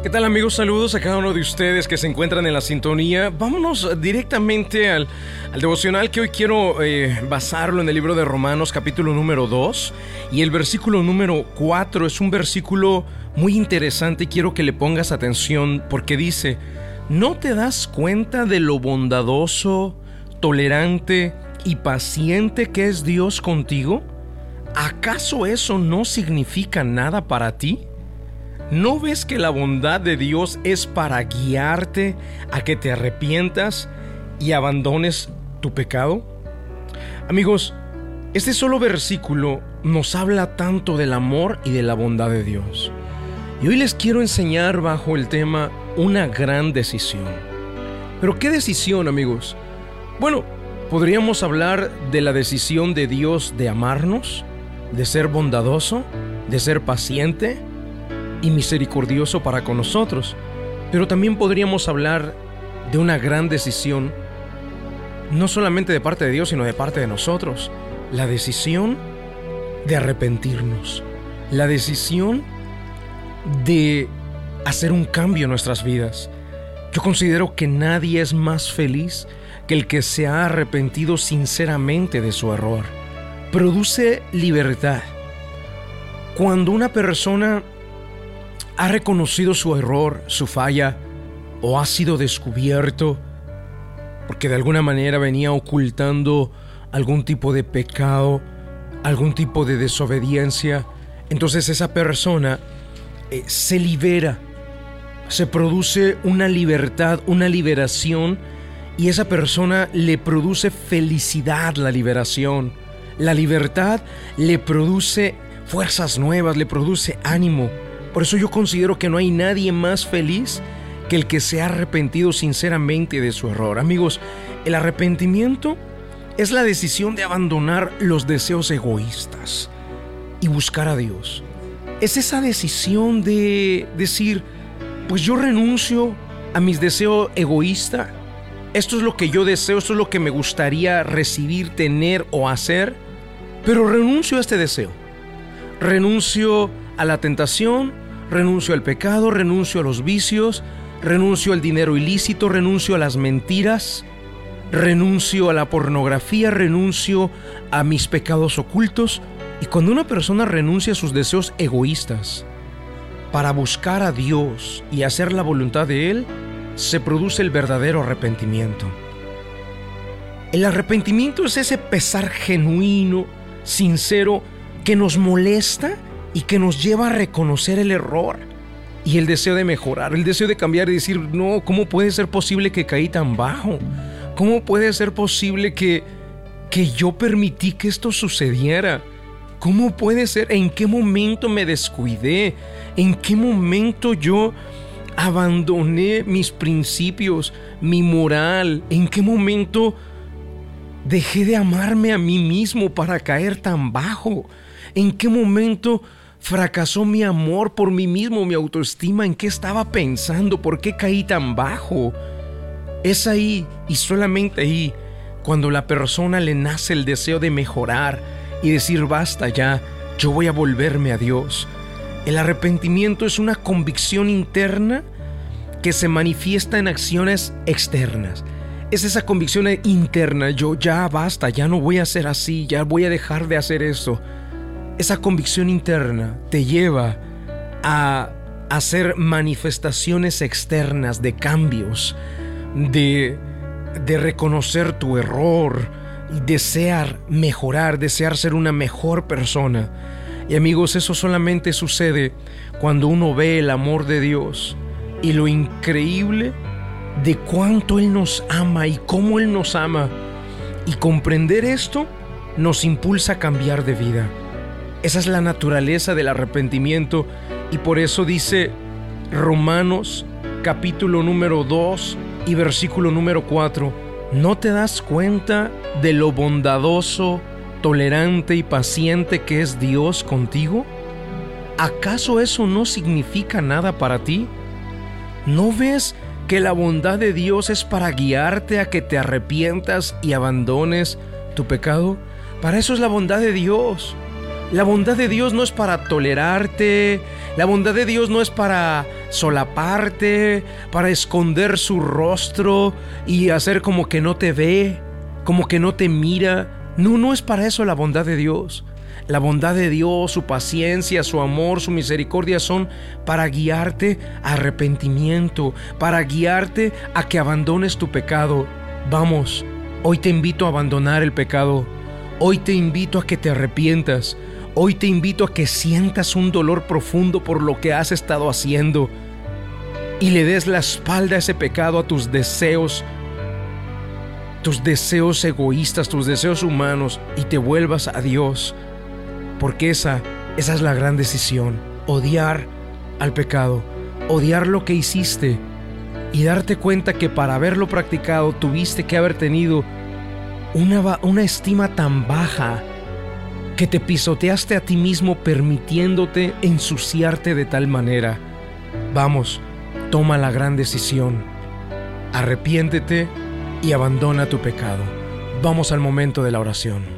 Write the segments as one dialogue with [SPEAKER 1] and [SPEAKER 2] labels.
[SPEAKER 1] ¿Qué tal amigos? Saludos a cada uno de ustedes que se encuentran en la sintonía. Vámonos directamente al, devocional que hoy quiero eh, basarlo en el libro de Romanos capítulo número 2 y el versículo número 4 es un versículo muy interesante y quiero que le pongas atención porque dice, ¿no te das cuenta de lo bondadoso, tolerante y paciente que es Dios contigo? ¿Acaso eso no significa nada para ti? ¿No ves que la bondad de Dios es para guiarte a que te arrepientas y abandones tu pecado? Amigos, este solo versículo nos habla tanto del amor y de la bondad de Dios. Y hoy les quiero enseñar bajo el tema una gran decisión. Pero ¿qué decisión, amigos? Bueno, podríamos hablar de la decisión de Dios de amarnos, de ser bondadoso, de ser paciente, y misericordioso para con nosotros. Pero también podríamos hablar de una gran decisión, no solamente de parte de Dios, sino de parte de nosotros. La decisión de arrepentirnos. La decisión de hacer un cambio en nuestras vidas. Yo considero que nadie es más feliz que el que se ha arrepentido sinceramente de su error. Produce libertad. Cuando una persona ha reconocido su error, su falla, o ha sido descubierto porque de alguna manera venía ocultando algún tipo de pecado, algún tipo de desobediencia, entonces esa persona eh, se libera, se produce una libertad, una liberación, y esa persona le produce felicidad la liberación. La libertad le produce fuerzas nuevas, le produce ánimo. Por eso yo considero que no hay nadie más feliz que el que se ha arrepentido sinceramente de su error. Amigos, el arrepentimiento es la decisión de abandonar los deseos egoístas y buscar a Dios. Es esa decisión de decir, pues yo renuncio a mis deseos egoístas. Esto es lo que yo deseo, esto es lo que me gustaría recibir, tener o hacer, pero renuncio a este deseo. Renuncio a la tentación, renuncio al pecado, renuncio a los vicios, renuncio al dinero ilícito, renuncio a las mentiras, renuncio a la pornografía, renuncio a mis pecados ocultos. Y cuando una persona renuncia a sus deseos egoístas para buscar a Dios y hacer la voluntad de Él, se produce el verdadero arrepentimiento. El arrepentimiento es ese pesar genuino, sincero, que nos molesta y que nos lleva a reconocer el error y el deseo de mejorar, el deseo de cambiar y decir, no, ¿cómo puede ser posible que caí tan bajo? ¿Cómo puede ser posible que, que yo permití que esto sucediera? ¿Cómo puede ser? ¿En qué momento me descuidé? ¿En qué momento yo abandoné mis principios, mi moral? ¿En qué momento dejé de amarme a mí mismo para caer tan bajo? ¿En qué momento fracasó mi amor por mí mismo, mi autoestima? ¿En qué estaba pensando? ¿Por qué caí tan bajo? Es ahí y solamente ahí cuando la persona le nace el deseo de mejorar y decir basta ya, yo voy a volverme a Dios. El arrepentimiento es una convicción interna que se manifiesta en acciones externas. Es esa convicción interna, yo ya basta, ya no voy a ser así, ya voy a dejar de hacer eso esa convicción interna te lleva a hacer manifestaciones externas de cambios, de, de reconocer tu error, desear mejorar, desear ser una mejor persona. Y amigos, eso solamente sucede cuando uno ve el amor de Dios y lo increíble de cuánto Él nos ama y cómo Él nos ama. Y comprender esto nos impulsa a cambiar de vida. Esa es la naturaleza del arrepentimiento y por eso dice Romanos capítulo número 2 y versículo número 4, ¿no te das cuenta de lo bondadoso, tolerante y paciente que es Dios contigo? ¿Acaso eso no significa nada para ti? ¿No ves que la bondad de Dios es para guiarte a que te arrepientas y abandones tu pecado? Para eso es la bondad de Dios La bondad de Dios no es para tolerarte, la bondad de Dios no es para solaparte, para esconder su rostro y hacer como que no te ve, como que no te mira. No, no es para eso la bondad de Dios. La bondad de Dios, su paciencia, su amor, su misericordia son para guiarte a arrepentimiento, para guiarte a que abandones tu pecado. Vamos, hoy te invito a abandonar el pecado. Hoy te invito a que te arrepientas. Hoy te invito a que sientas un dolor profundo por lo que has estado haciendo y le des la espalda a ese pecado, a tus deseos, tus deseos egoístas, tus deseos humanos y te vuelvas a Dios. Porque esa, esa es la gran decisión, odiar al pecado, odiar lo que hiciste y darte cuenta que para haberlo practicado tuviste que haber tenido una, una estima tan baja que te pisoteaste a ti mismo permitiéndote ensuciarte de tal manera. Vamos, toma la gran decisión. Arrepiéntete y abandona tu pecado. Vamos al momento de la oración.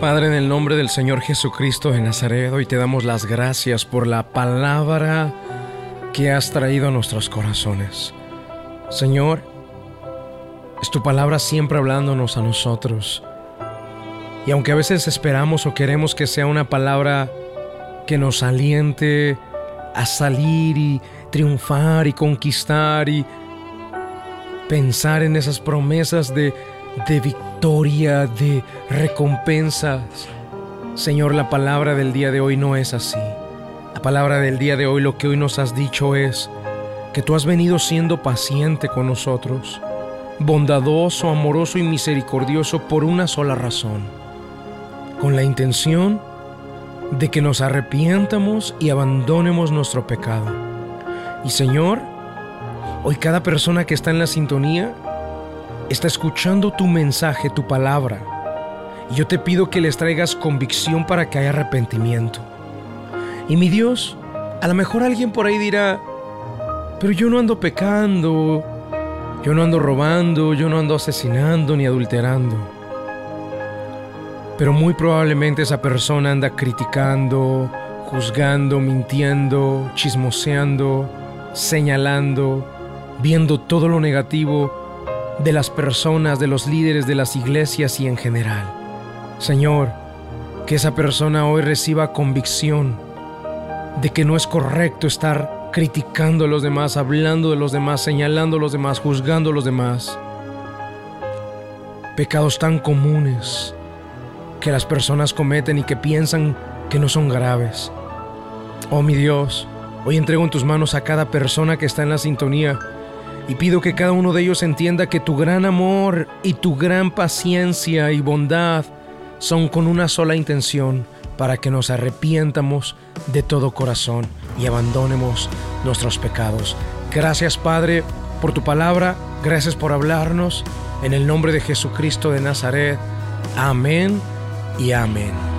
[SPEAKER 1] Padre, en el nombre del Señor Jesucristo de Nazaret, hoy te damos las gracias por la palabra que has traído a nuestros corazones. Señor, es tu palabra siempre hablándonos a nosotros. Y aunque a veces esperamos o queremos que sea una palabra que nos aliente a salir y triunfar y conquistar y pensar en esas promesas de, de victoria, de recompensas. Señor, la palabra del día de hoy no es así. La palabra del día de hoy, lo que hoy nos has dicho es que tú has venido siendo paciente con nosotros, bondadoso, amoroso y misericordioso por una sola razón con la intención de que nos arrepientamos y abandonemos nuestro pecado. Y Señor, hoy cada persona que está en la sintonía está escuchando tu mensaje, tu palabra. Y yo te pido que les traigas convicción para que haya arrepentimiento. Y mi Dios, a lo mejor alguien por ahí dirá, pero yo no ando pecando, yo no ando robando, yo no ando asesinando ni adulterando pero muy probablemente esa persona anda criticando, juzgando, mintiendo, chismoseando, señalando, viendo todo lo negativo de las personas, de los líderes de las iglesias y en general. Señor, que esa persona hoy reciba convicción de que no es correcto estar criticando a los demás, hablando de los demás, señalando a los demás, juzgando a los demás. Pecados tan comunes que las personas cometen y que piensan que no son graves. Oh mi Dios, hoy entrego en tus manos a cada persona que está en la sintonía y pido que cada uno de ellos entienda que tu gran amor y tu gran paciencia y bondad son con una sola intención para que nos arrepientamos de todo corazón y abandonemos nuestros pecados. Gracias Padre por tu palabra, gracias por hablarnos. En el nombre de Jesucristo de Nazaret. Amén y amén.